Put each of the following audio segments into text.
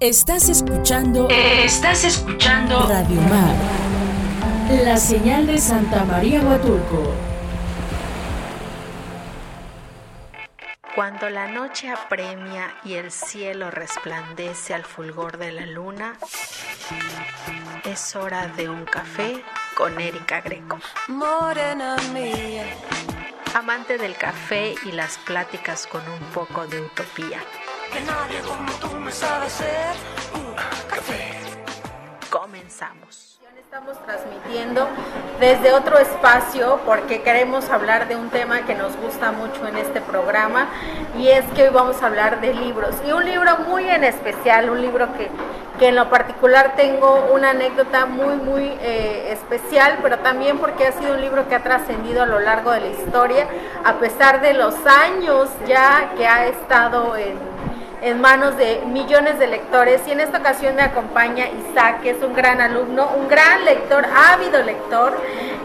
Estás escuchando. Estás escuchando. Radio Mar. La señal de Santa María Huatulco. Cuando la noche apremia y el cielo resplandece al fulgor de la luna, es hora de un café con Erika Greco. Morena mía. Amante del café y las pláticas con un poco de utopía. Que nadie como tú me sabe hacer un café. Comenzamos. Estamos transmitiendo desde otro espacio porque queremos hablar de un tema que nos gusta mucho en este programa y es que hoy vamos a hablar de libros y un libro muy en especial, un libro que, que en lo particular tengo una anécdota muy muy eh, especial, pero también porque ha sido un libro que ha trascendido a lo largo de la historia a pesar de los años ya que ha estado en en manos de millones de lectores. Y en esta ocasión me acompaña Isaac, que es un gran alumno, un gran lector, ávido lector,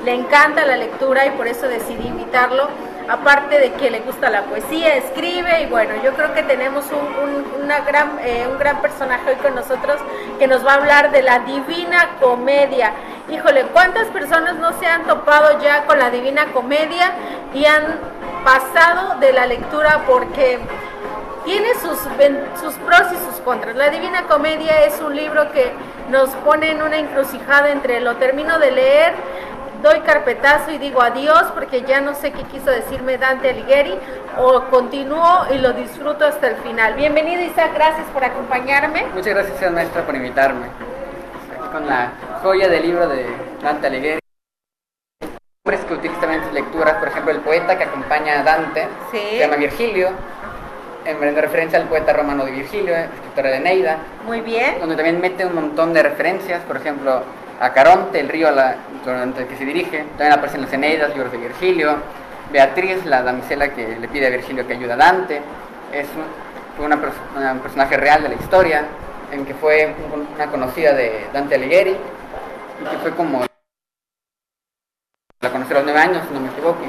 le encanta la lectura y por eso decidí invitarlo, aparte de que le gusta la poesía, escribe y bueno, yo creo que tenemos un, gran, eh, un gran personaje hoy con nosotros que nos va a hablar de la Divina Comedia. Híjole, ¿cuántas personas no se han topado ya con la Divina Comedia y han pasado de la lectura porque tiene sus, sus pros y sus contras. La Divina Comedia es un libro que nos pone en una encrucijada entre lo termino de leer, doy carpetazo y digo adiós porque ya no sé qué quiso decirme Dante Alighieri o continúo y lo disfruto hasta el final. Bienvenido Isaac, gracias por acompañarme. Muchas gracias, maestra, por invitarme. Aquí con la joya del libro de Dante Alighieri. Hombres que utilizan también sus lecturas, por ejemplo, el poeta que acompaña a Dante, Sí. se llama Virgilio, en en referencia al poeta romano de Virgilio, eh, escritor de Eneida, Muy bien. donde también mete un montón de referencias, por ejemplo, a Caronte, el río durante el que se dirige, también aparecen las Eneidas, libros de Virgilio, Beatriz, la damisela que le pide a Virgilio que ayude a Dante, es un, una una- un personaje real de la historia, en que fue un- una conocida de Dante Alighieri, y que fue como la conocí a los nueve años, si no me equivoco.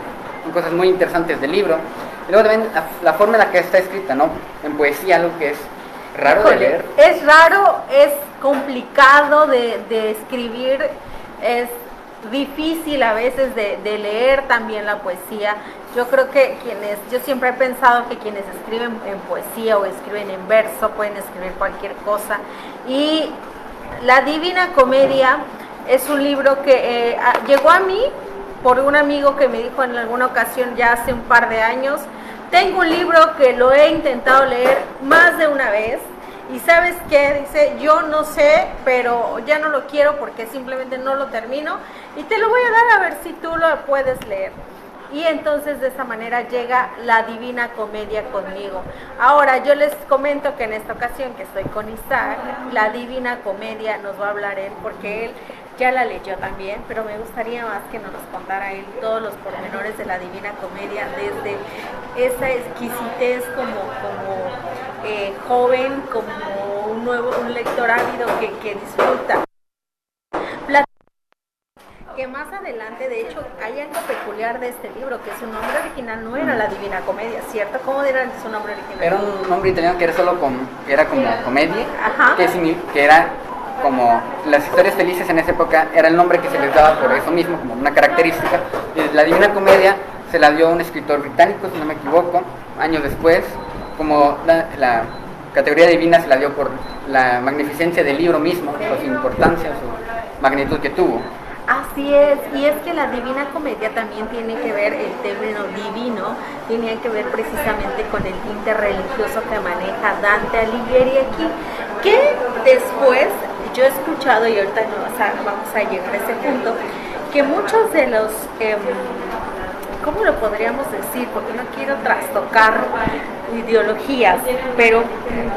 Son cosas muy interesantes del libro. Y luego también la, la forma en la que está escrita, ¿no? En poesía, algo que es raro de leer. Es raro, es complicado de, de escribir, es difícil a veces de, de leer también la poesía. Yo creo que quienes, yo siempre he pensado que quienes escriben en poesía o escriben en verso pueden escribir cualquier cosa. Y La Divina Comedia es un libro que eh, llegó a mí por un amigo que me dijo en alguna ocasión ya hace un par de años, tengo un libro que lo he intentado leer más de una vez y sabes qué, dice, yo no sé, pero ya no lo quiero porque simplemente no lo termino y te lo voy a dar a ver si tú lo puedes leer. Y entonces de esa manera llega la Divina Comedia conmigo. Ahora yo les comento que en esta ocasión que estoy con Isaac, la Divina Comedia nos va a hablar él porque él ya la leyó también, pero me gustaría más que nos contara él todos los pormenores de la Divina Comedia, desde esa exquisitez como, como eh, joven, como un nuevo, un lector ávido que, que disfruta. Plat- que más adelante, de hecho, hay algo peculiar de este libro, que su nombre original no era la Divina Comedia, ¿cierto? ¿Cómo era su nombre original? Era un nombre italiano que era solo com- que era como comedia, Ajá. que era como las historias felices en esa época era el nombre que se les daba por eso mismo, como una característica. Y la Divina Comedia se la dio un escritor británico, si no me equivoco, años después, como la, categoría divina se la dio por la magnificencia del libro mismo, por su importancia, su magnitud que tuvo. Así es, y es que la Divina Comedia también tiene que ver, el término divino, tiene que ver precisamente con el tinte religioso que maneja Dante Alighieri aquí, que después yo he escuchado, y ahorita no, o sea, vamos a llegar a ese punto, que muchos de los, em, ¿cómo lo podríamos decir? Porque no quiero trastocar ideologías, pero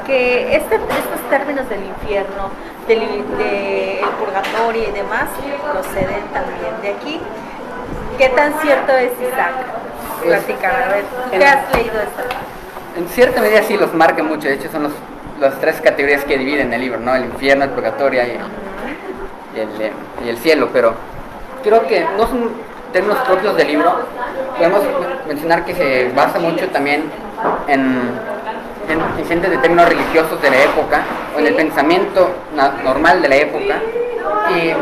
que este, estos términos del infierno, del de el purgatorio y demás, proceden también de aquí. ¿Qué tan cierto es Isaac? Pues, Platícame, a ver, ¿tú en- ¿qué has leído esto? En cierta medida sí los marca mucho, de hecho son los, las tres categorías que dividen el libro, ¿no? El infierno, el purgatorio y, y el, eh, y el cielo, pero creo que no son términos propios del libro. Podemos mencionar que se basa mucho también en, en, en gente de términos religiosos de la época, o en el pensamiento normal de la época. Y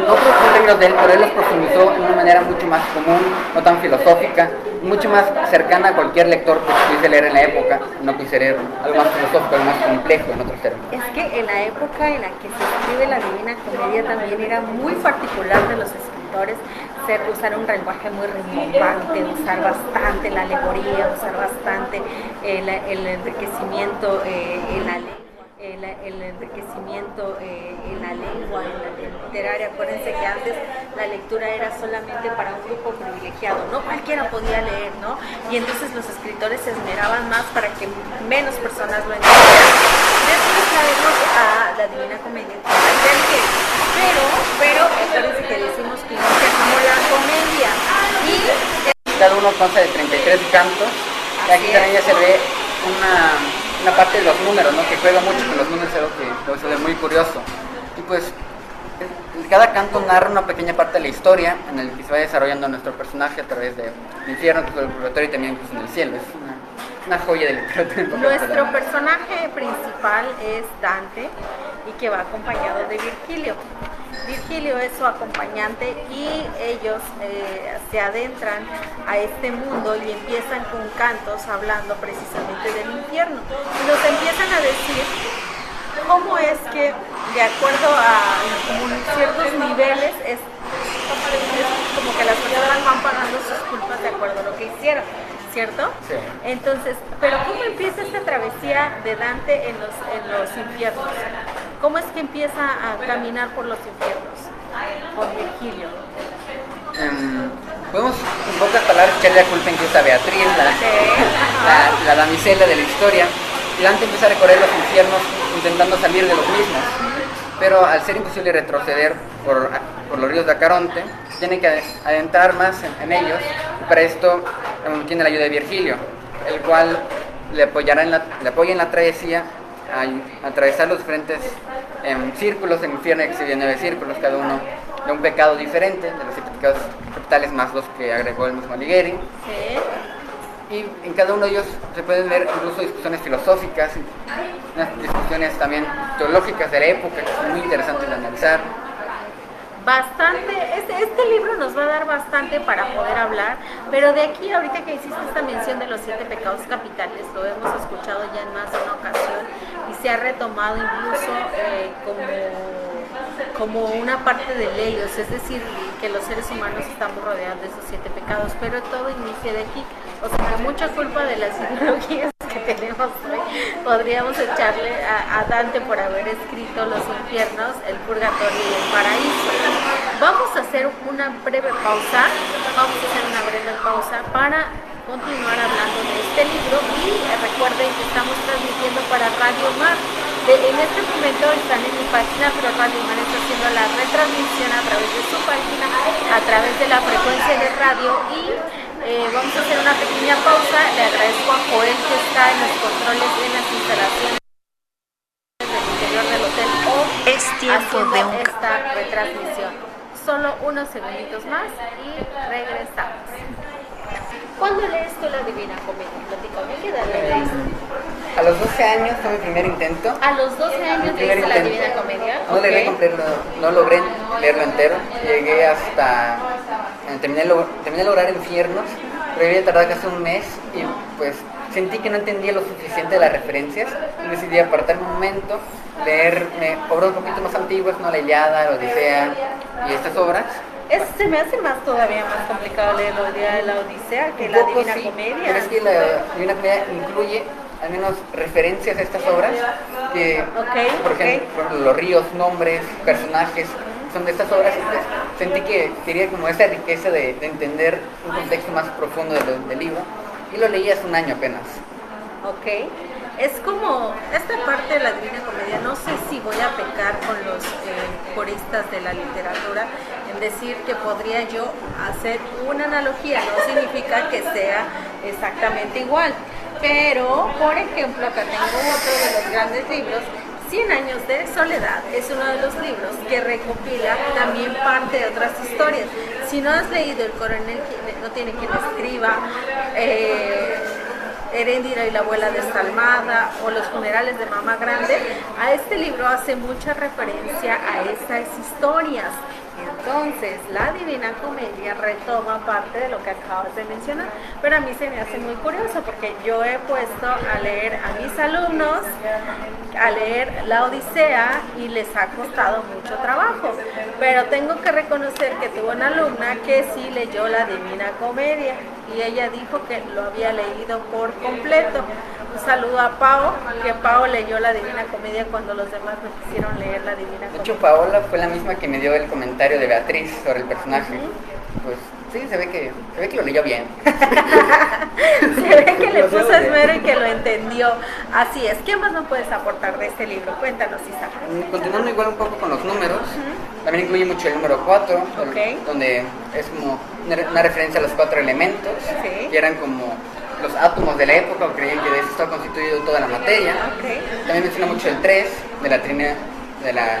no son términos de él, pero él los profundizó de una manera mucho más común, no tan filosófica, mucho más cercana a cualquier lector que pudiese leer en la época, no quise leer algo más filosófico, algo más complejo en otros términos. Es que en la época en la que se escribe la Divina Comedia también era muy particular de los escritores ser, usar un lenguaje muy rimbombante, usar bastante la alegoría, usar bastante el, el enriquecimiento eh, en la ley el, enriquecimiento eh, en la lengua, en la literaria. Acuérdense que antes la lectura era solamente para un grupo privilegiado, no cualquiera podía leer, ¿no? Y entonces los escritores se esmeraban más para que menos personas lo entendieran. Después traemos a la Divina Comedia, pero, pero acuérdense que decimos que inicia como la comedia. Y cada uno consta de 33 cantos. Y aquí también ya se ve una una parte de los números, ¿no? Que juega mucho con los números, algo que se ve muy curioso. Y pues cada canto narra una pequeña parte de la historia en el que se va desarrollando nuestro personaje a través del infierno, del purgatorio y también pues, en el cielo. Es una, joya de literatura. Nuestro personaje principal es Dante y que va acompañado de Virgilio. Virgilio es su acompañante y ellos eh, se adentran a este mundo y empiezan con cantos hablando precisamente del infierno. Y nos empiezan a decir cómo es que de acuerdo a ciertos niveles es, como que las personas van pagando sus culpas de acuerdo a lo que hicieron. ¿cierto? Sí. Entonces, pero ¿cómo empieza esta travesía de Dante en los, en los infiernos? ¿Cómo es que empieza a caminar por los infiernos? Por Virgilio. Um, podemos en pocas palabras echarle la culpa incluso a Beatriz, la, la, damisela de la historia. Dante empieza a recorrer los infiernos intentando salir de los mismos. Pero al ser imposible retroceder por, por los ríos de Acaronte, tiene que adentrar más en, ellos. Y para esto tiene la ayuda de Virgilio, el cual le, apoyará en la, le apoya en la travesía a, atravesar los diferentes em, círculos en infierno, exhibe nueve círculos, cada uno de un pecado diferente, de los pecados capitales más los que agregó el mismo Alighieri. Y en cada uno de ellos se pueden ver incluso discusiones filosóficas, unas discusiones también teológicas de la época que son muy interesantes de analizar bastante, este, este, libro nos va a dar bastante para poder hablar, pero de aquí ahorita que hiciste esta mención de los siete pecados capitales, lo hemos escuchado ya en más de una ocasión y se ha retomado incluso eh, como como una parte de ellos, es decir, que los seres humanos estamos rodeados de esos siete pecados, pero todo inicia de aquí. O sea, que mucha culpa de las ideologías que tenemos hoy podríamos echarle a, Dante por haber escrito los infiernos, el purgatorio y el paraíso. Vamos a hacer una breve pausa, vamos a hacer una breve pausa para continuar hablando de este libro y recuerden que estamos transmitiendo para Radio Mar en este momento están en mi página, pero Radio está haciendo la retransmisión a través de su página, a través de la frecuencia de radio y eh, vamos a hacer una pequeña pausa. Le agradezco a Joel que está en los controles en las instalaciones del interior del hotel o es tiempo de un... esta retransmisión. Solo unos segunditos más y regresamos. ¿Cuándo lees tú la Divina Comedia? Platícame, ¿qué edad? A los 12 años fue mi primer intento. ¿A los 12 años leíste la Divina Comedia? No, okay. completarlo, no logré leerlo entero. Llegué hasta... Eh, terminé, lo, terminé lograr infiernos, pero había tardado casi un mes y pues sentí que no entendía lo suficiente de las referencias y decidí apartar un momento, leer obras un poquito más antiguas, ¿no? La Iliada, la Odisea y estas obras es, se me hace más todavía más complicado leer la Odisea que la Divina Comedia. Pero es que la Divina Comedia incluye al menos referencias a estas obras, que por ejemplo los ríos, nombres, personajes, son de estas obras, sentí que quería como esa riqueza de, entender un contexto más profundo del, libro, y lo leí hace un año apenas. Ok. Es como esta parte de la Divina Comedia, no sé si voy a pecar con los eh, de la literatura en decir que podría yo hacer una analogía, no significa que sea exactamente igual, pero por ejemplo acá tengo otro de los grandes libros, 100 años de soledad es uno de los libros que recopila también parte de otras historias. Si no has leído El coronel no tiene quien escriba, eh, y la abuela desalmada o Los funerales de mamá grande, a este libro hace mucha referencia a esas historias. Entonces, la Divina Comedia retoma parte de lo que acabas de mencionar, pero a mí se me hace muy curioso porque yo he puesto a leer a mis alumnos, a leer la Odisea y les ha costado mucho trabajo, pero tengo que reconocer que tuve una alumna que sí leyó la Divina Comedia y ella dijo que lo había leído por completo. Un saludo a Pau, que Pau leyó la Divina Comedia cuando los demás no quisieron leer la Divina De Comedia. hecho, Paola fue la misma que me dio el comentario de Beatriz sobre el personaje. Pues sí, se ve que, se ve que lo leyó bien. Se ve que le puso esmero y que lo entendió. Así es. ¿Qué más nos puedes aportar de este libro? Cuéntanos, Isa. Mm, Continuando igual un poco con los números, también incluye mucho el número 4, Ok. donde es como una, re- una referencia a los cuatro elementos, Sí. que eran como los átomos de la época, o creían que de eso estaba constituido toda la materia. También menciona mucho el 3, de la Trinidad, de la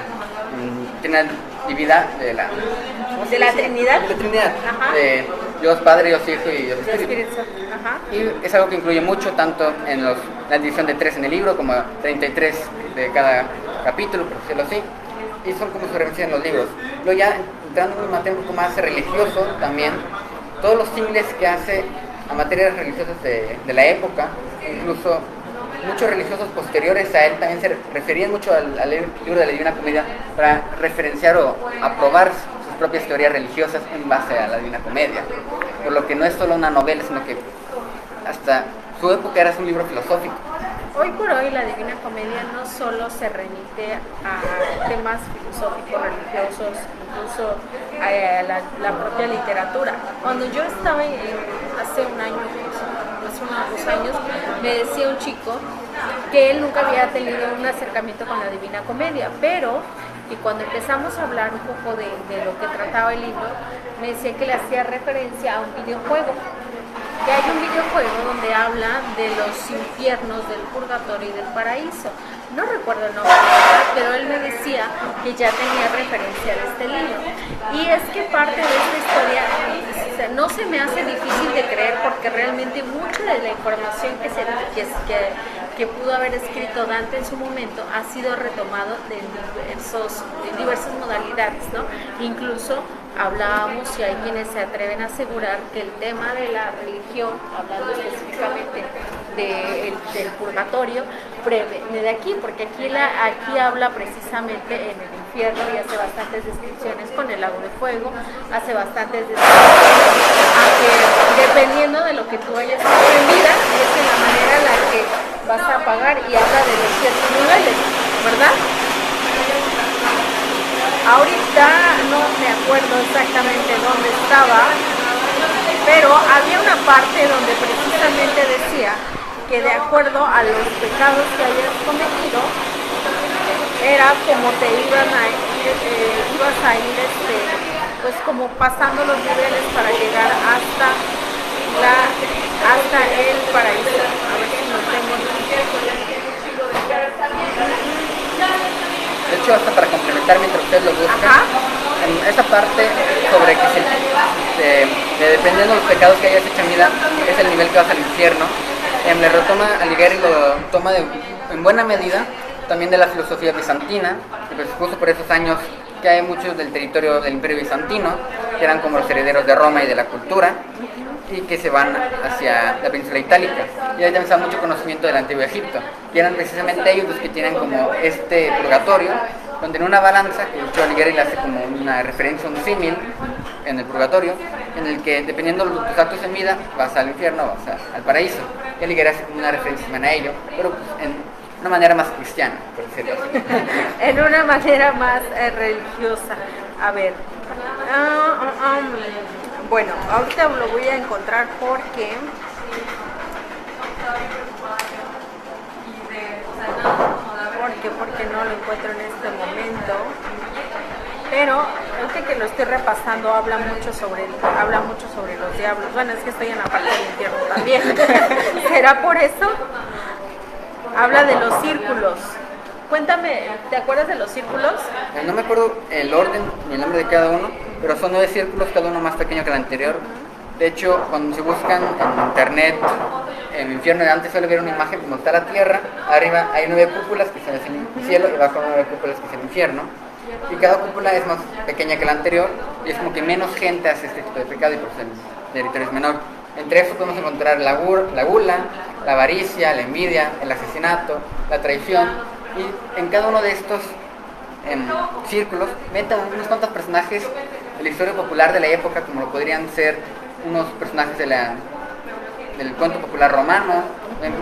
Trinidad, de la... ¿cómo se ¿De la? Trinidad? De la Trinidad, Ajá. de Dios Padre, Dios Hijo y Dios Espíritu. Ajá. Y es algo que incluye mucho, tanto en los, la división de 3 en el libro, como 33 de cada capítulo, por decirlo así. Y son como se referencian en los libros. Luego ya entrando en un materia un poco más religioso también, todos los símiles que hace a materias religiosas de, de la época, incluso muchos religiosos posteriores a él también se referían mucho al, al libro de la Divina Comedia para referenciar o aprobar sus propias teorías religiosas en base a la Divina Comedia. Por lo que no es solo una novela, sino que hasta su época era un libro filosófico. Hoy por hoy la Divina Comedia no solo se remite a temas filosóficos, religiosos, incluso a la, la propia literatura. Cuando yo estaba hace un año, hace unos años, me decía un chico que él nunca había tenido un acercamiento con la Divina Comedia, pero y cuando empezamos a hablar un poco de, de lo que trataba el libro, me decía que le hacía referencia a un videojuego que hay un videojuego donde habla de los infiernos del purgatorio y del paraíso. No recuerdo el nombre, pero él me decía que ya tenía referencia de este libro. Y es que parte de esta historia no se me hace difícil de creer porque realmente mucha de la información que, se, que pudo haber escrito Dante en su momento ha sido retomado de diversos, de diversas modalidades, ¿no? Incluso hablábamos y hay quienes se atreven a asegurar que el tema de la religión, hablando específicamente de- del purgatorio, de aquí, porque aquí, la, aquí habla precisamente en el infierno y hace bastantes descripciones con el lago de fuego, hace bastantes descripciones a que dependiendo de lo que tú hayas vida, es en la manera en la que vas a pagar y habla de los ciertos niveles, ¿verdad? Ahorita no me acuerdo exactamente dónde estaba, pero había una parte donde precisamente que de acuerdo a los pecados que hayas cometido, era como te iban a ir, eh, ibas a ir este, pues como pasando los niveles para llegar hasta la hasta el paraíso. A ver si no tengo De hecho, hasta para complementar mientras ustedes lo buscan, Ajá. en esa parte sobre que se, de- de dependiendo de los pecados que hayas hecho en vida, es el nivel que vas al infierno, em, le retoma Alighieri lo toma en buena medida también de la filosofía bizantina, y pues por esos años que hay muchos del territorio del imperio bizantino, que eran como los herederos de Roma y de la cultura, y que se van hacia la península itálica. Y ahí también da mucho conocimiento del antiguo Egipto, que eran precisamente ellos los que tienen como este purgatorio, donde en una balanza, que hecho Alighieri le hace como una referencia, un símil en el purgatorio, en el que dependiendo de tus actos en vida, vas al infierno, vas a- al paraíso. Y Alighieri hace como una referencia a ello, pero pues, en una manera más cristiana, por decirlo así. en una manera más eh, religiosa. A ver. ah, ah, ah, bueno, ahorita lo voy a encontrar porque. Porque, porque no lo encuentro en este momento. Pero ahorita que lo estoy repasando habla mucho sobre habla mucho sobre los diablos. Bueno, es que estoy en la parte del infierno también. ¿Será por eso? Habla de los círculos. Cuéntame, ¿te acuerdas de los círculos? Eh, No me acuerdo el orden ni el nombre de cada uno, pero son nueve círculos, cada uno más pequeño que el anterior. De hecho, cuando se buscan en internet el infierno de antes suele ver una imagen como está la tierra, arriba hay nueve cúpulas que son el cielo y abajo nueve cúpulas que es el infierno. Y cada cúpula es más pequeña que la anterior y es como que menos gente hace este tipo de pecado y por eso el territorio es menor. Entre eso podemos encontrar la, la gula, la avaricia, la envidia, el asesinato, la traición y en cada uno de estos em, círculos meten unos cuantos personajes de la historia popular de la época como lo podrían ser unos personajes de la del cuento popular romano,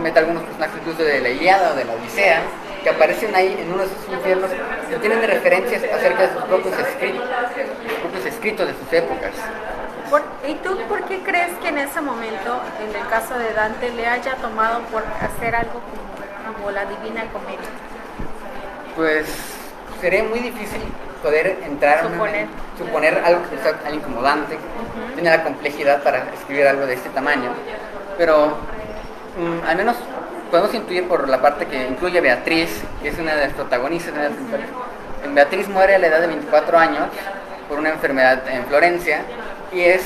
mete algunos personajes incluso de la Iliada o de la Odisea, que aparecen ahí en uno de esos infiernos que tienen referencias acerca de sus propios escritos, propios escritos de sus épocas. ¿Y tú por qué crees que en ese momento, en el caso de Dante, le haya tomado por hacer algo como, la Divina Comedia? Pues sería muy difícil poder entrar suponer, suponer algo que sea incomodante, uh la complejidad para escribir algo de este tamaño pero mm, al menos podemos intuir por la parte que incluye a Beatriz, que es una de las protagonistas. En Beatriz muere a la edad de 24 años por una enfermedad en Florencia y es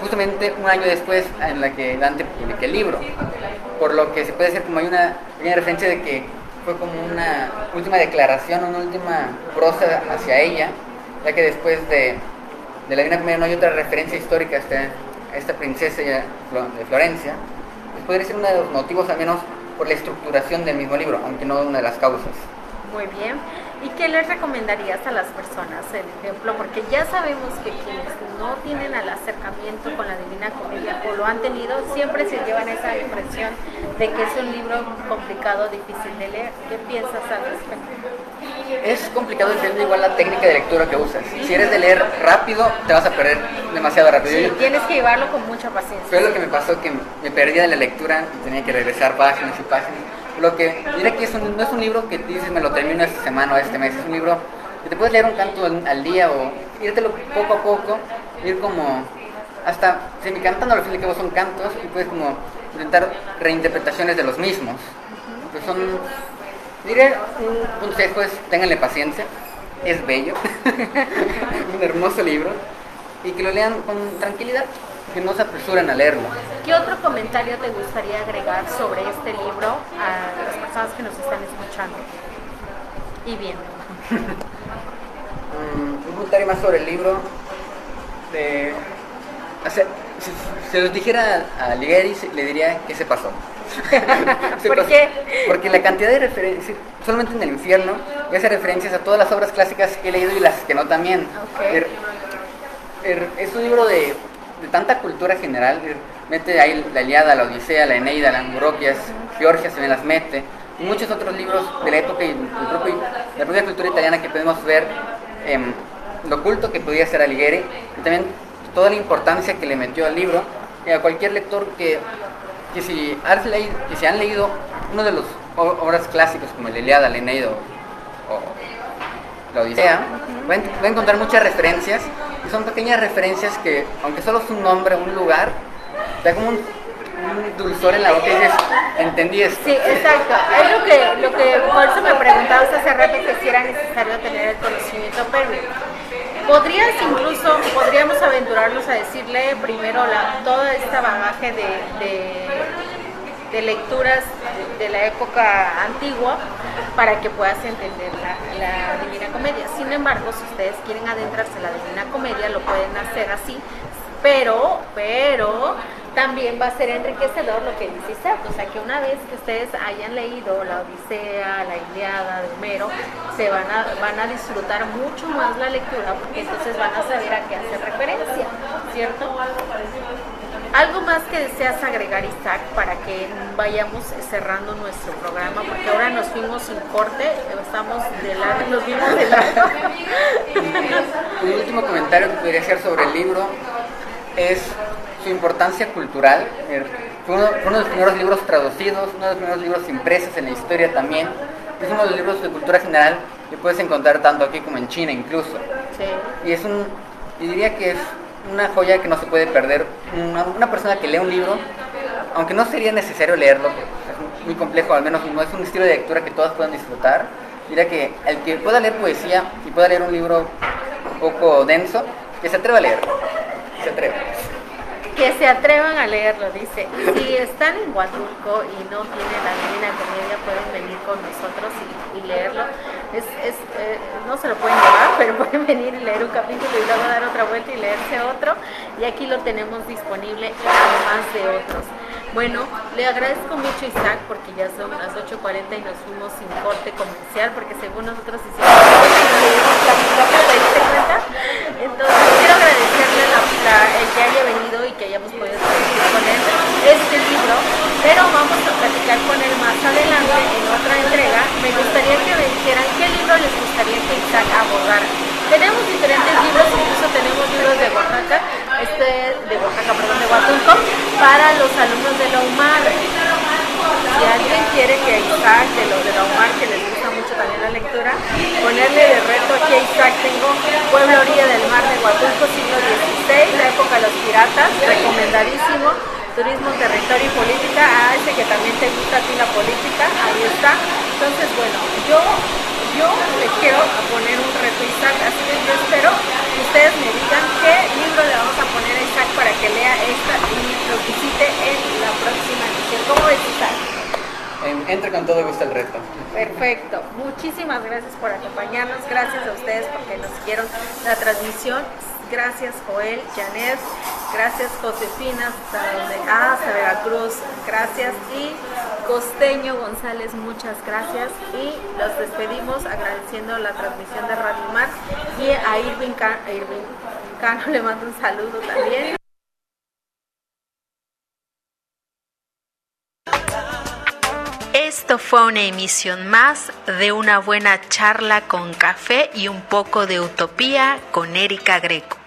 justamente un año después en la que Dante publica el libro, por lo que se puede decir como hay una referencia de que fue como una última declaración, una última prosa hacia ella, ya que después de, de la Divina Comedia no hay otra referencia histórica hasta esta princesa de Florencia, pues podría ser uno de los motivos, al menos por la estructuración del mismo libro, aunque no una de las causas. Muy bien. ¿Y qué les recomendarías a las personas, el ejemplo? Porque ya sabemos que quienes no tienen el acercamiento con la Divina Comedia o lo han tenido, siempre se llevan esa impresión de que es un libro complicado, difícil de leer. ¿Qué piensas al respecto? es complicado entender igual la técnica de lectura que usas. Si eres de leer rápido, te vas a perder demasiado rápido. Sí, tienes que llevarlo con mucha paciencia. Fue lo que me pasó, que me perdía de la lectura y tenía que regresar páginas y páginas. Lo que diré que no es un libro que dices me lo termino esta semana o este mes, es un libro que te puedes leer un canto al, día o írtelo poco a poco, ir como hasta semicantando, al fin y al cabo son cantos y puedes como intentar reinterpretaciones de los mismos. Pues son Diré un consejo es, ténganle paciencia, es bello, un hermoso libro, y que lo lean con tranquilidad, que no se apresuren a leerlo. ¿Qué otro comentario te gustaría agregar sobre este libro a las personas que nos están escuchando y viendo? un comentario más sobre el libro. De, si, se los dijera a Ligeri, le diría que se pasó. ¿Por qué? Porque la cantidad de referencias, solamente en el infierno, ya hace referencias a todas las obras clásicas que he leído y las que no también. Er, er, es un libro de, tanta cultura general, er, mete ahí la Iliada, la Odisea, la Eneida, las Muroquias, Georgia se me las mete, y muchos otros libros de la época y la propia cultura italiana que podemos ver, lo oculto que podía ser Alighieri, y también toda la importancia que le metió al libro, y a cualquier lector que que si, has leído, que si han leído uno de los obras clásicos como el Iliada, el Eneida o, la Odisea, van, a encontrar muchas referencias son pequeñas referencias que, aunque solo es un nombre, un lugar, da como un, dulzor en la boca y dices, entendí esto. Sí, exacto. Es lo que, lo que por eso me preguntabas hace rato que si era necesario tener el conocimiento previo. Podrías incluso, podríamos aventurarnos a decirle primero la, toda esta bagaje de, de, lecturas de la época antigua para que puedas entender la, Divina Comedia. Sin embargo, si ustedes quieren adentrarse en la Divina Comedia, lo pueden hacer así, pero, pero también va a ser enriquecedor lo que dice Isaac, o sea que una vez que ustedes hayan leído la Odisea, la Iliada de Homero, se van a, van a disfrutar mucho más la lectura porque entonces van a saber a qué hacer referencia, ¿cierto? ¿Algo más que deseas agregar, Isaac, para que vayamos cerrando nuestro programa? Porque ahora nos fuimos sin corte, estamos de largo, nos vimos de largo. Un último comentario que podría hacer sobre el libro es su importancia cultural. Er, fue uno, de los primeros libros traducidos, uno de los primeros libros impresos en la historia también. Es uno de los libros de cultura general que puedes encontrar tanto aquí como en China incluso. Y es un, y diría que es una joya que no se puede perder. Una, persona que lee un libro, aunque no sería necesario leerlo, es muy complejo, al menos no es un estilo de lectura que todas puedan disfrutar. Diría que el que pueda leer poesía y pueda leer un libro un poco denso, que se atreva a leer. Se atreva. Que se atrevan a leerlo, dice. Si están en Huatulco y no tienen la Divina Comedia, pueden venir con nosotros y, leerlo. Es, es eh, no se lo pueden llevar, pero pueden venir y leer un capítulo y luego dar otra vuelta y leerse otro. Y aquí lo tenemos disponible, además de otros. Bueno, le agradezco mucho Isaac porque ya son las 8.40 y nos fuimos sin corte comercial porque según nosotros hicimos cuenta. Entonces quiero agradecerle el que haya venido que hayamos podido discutir con él este libro, pero vamos a platicar con él más adelante en otra entrega. Me gustaría que me dijeran qué libro les gustaría que Isaac abordara. Tenemos diferentes libros, incluso tenemos libros de Oaxaca, este de Oaxaca, perdón, de Huatulco, para los alumnos de la UMAR. Si alguien quiere que Isaac, de los de la UMAR, que les gusta mucho también la lectura, ponerle de reto aquí a Isaac, tengo Pueblo Orilla del Mar de Huatulco, siglo XVI, la época de los piratas, recomendadísimo. Turismo, territorio y política, a ese que también te gusta a ti la política, ahí está. Entonces, bueno, yo yo le quiero poner un reto a Isaac, así que yo espero que ustedes me digan qué libro le vamos a poner a Isaac para que lea esta y lo visite en la próxima edición. ¿Cómo ves Isaac? Entra con todo gusto el reto. Perfecto. Muchísimas gracias por acompañarnos. Gracias a ustedes porque nos siguieron la transmisión. Gracias Joel, Janet, gracias Josefina hasta, hasta Veracruz, gracias. Y Costeño González, muchas gracias. Y los despedimos agradeciendo la transmisión de Radio Mar. Y a Irving, Cano le mando un saludo también. Esto fue una emisión más de una buena charla con café y un poco de utopía con Erika Greco.